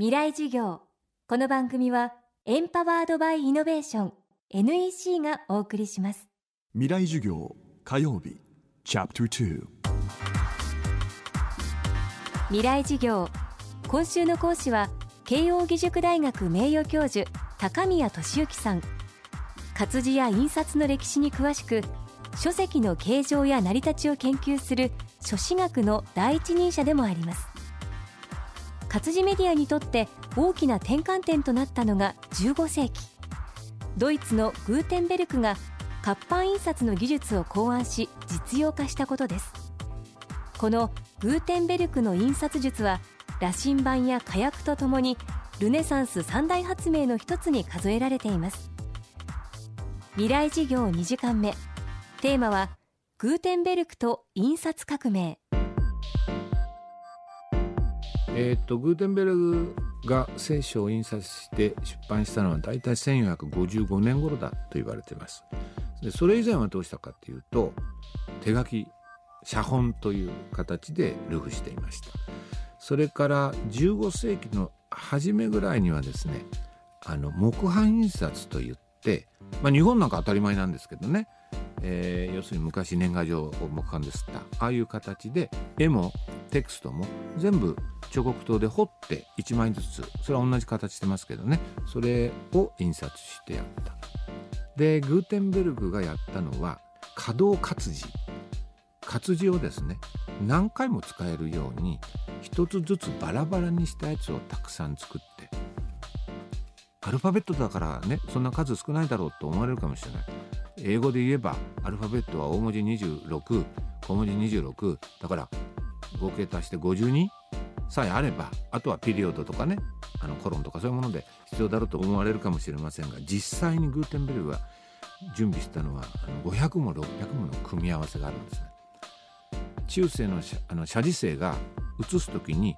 未来授業。この番組はエンパワードバイイノベーション NEC がお送りします。未来授業火曜日チャプター未来授業今週の講師は慶應義塾大学名誉教授高宮俊之さん。活字や印刷の歴史に詳しく書籍の形状や成り立ちを研究する書史学の第一人者でもあります活字メディアにとって大きな転換点となったのが15世紀。ドイツのグーテンベルクが活版印刷の技術を考案し実用化したことです。このグーテンベルクの印刷術は羅針盤や火薬とともにルネサンス三大発明の一つに数えられています。未来事業2時間目。テーマはグーテンベルクと印刷革命。えー、とグーテンベルグが聖書を印刷して出版したのは大体1455年頃だと言われています。でそれ以前はどうしたかというと手書き写本という形で流布していました。それから15世紀の初めぐらいにはですねあの木版印刷といって、まあ、日本なんか当たり前なんですけどね。えー、要するに昔年賀状を木版で吸った。ああいう形で絵もテクストも全部彫刻刀で彫って1枚ずつそれは同じ形してますけどね。それを印刷してやった。でグーテンベルグがやったのは可動活字。活字をですね何回も使えるように一つずつバラバラにしたやつをたくさん作ってアルファベットだからねそんな数少ないだろうと思われるかもしれない。英語で言えばアルファベットは大文字26小文字26だから合計足して52さえあればあとはピリオドとかねあのコロンとかそういうもので必要だろうと思われるかもしれませんが実際にグーテンベルグが準備したのは500も600もの組み合わせがあるんですね。中世のあの写字生が写す時に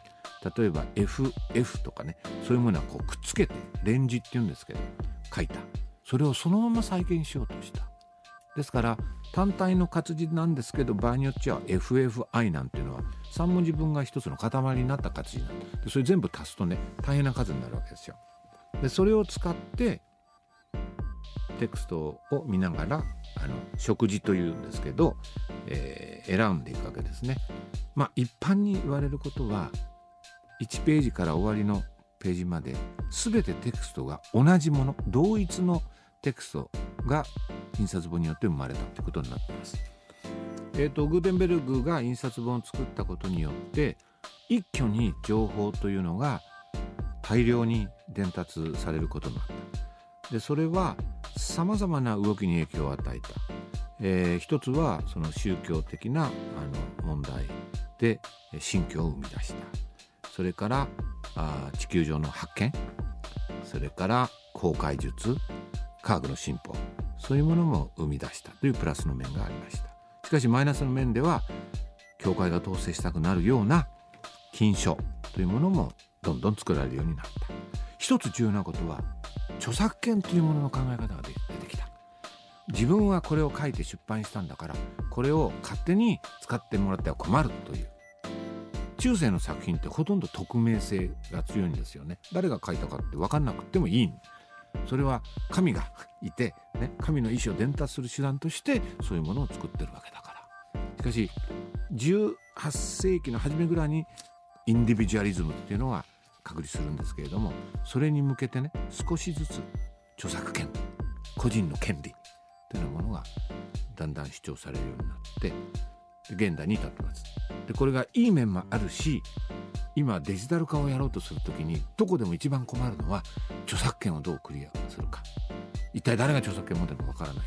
例えば FF とかねそういうものはこうくっつけてレンジっていうんですけど書いたそれをそのまま再現しようとしたですから単体の活字なんですけど場合によっては FFI なんていうのは3文字分が1つの塊になった活字なんでそれ全部足すとね大変な数になるわけですよ。でそれを使ってテクストを見ながらあの食事というんですけど、えー、選んでいくわけですね。まあ一般に言われることは1ページから終わりのページまで全てテクストが同じもの同一のテクストが印刷本によって生まれたということになっています。えーと、グーテンベルグが印刷本を作ったことによって一挙に情報というのが大量に伝達されることになった。でそれはさまざまな動きに影響を与えた。えー、一つはその宗教的なあの問題で新居を生み出した。それからあ地球上の発見それから航海術科学の進歩。そういうものも生み出したというプラスの面がありました。しかしマイナスの面では教会が統制したくなるような禁書というものもどんどん作られるようになった。一つ重要なことは著作権というものの考え方が出てきた。自分はこれを書いて出版したんだからこれを勝手に使ってもらっては困るという。中世の作品ってほとんど匿名性が強いんですよね。誰が書いたかって分かんなくてもいい。それは神がいて、ね、神の意志を伝達する手段としてそういうものを作ってるわけだからしかし18世紀の初めぐらいにインディビジュアリズムっていうのは確立するんですけれどもそれに向けてね少しずつ著作権個人の権利というようなものがだんだん主張されるようになって現代に至ってます。でこれがいい面もあるし今デジタル化をやろうとする時にどこでも一番困るのは著作権をどうクリアするか。一体誰が著作権持ってるのかわからない。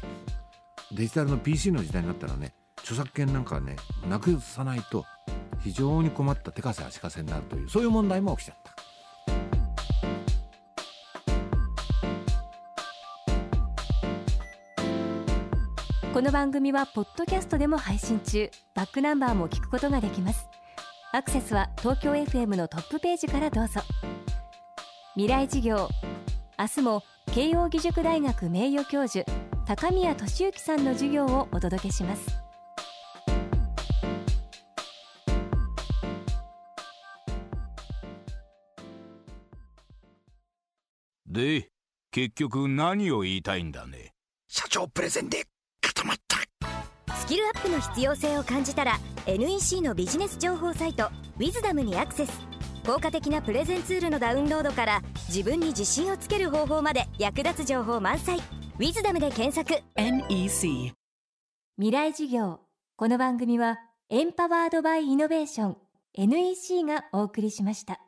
デジタルの PC の時代になったらね著作権なんかねなくさないと非常に困った手かせ足かせになるというそういう問題も起きちゃった。この番組はポッドキャストでも配信中。バックナンバーも聞くことができます。アクセスは東京 FM のトップページからどうぞ。未来事業明日も慶應義塾大学名誉教授高宮俊之さんの授業をお届けします。で結局何を言いたいんだね？社長プレゼンでスキルアップの必要性を感じたら NEC のビジネス情報サイト「ウィズダムにアクセス。効果的なプレゼンツールのダウンロードから自分に自信をつける方法まで役立つ情報満載「ウィズダムで検索。NEC 未来事業。この番組はエンパワードバイイノベーション NEC がお送りしました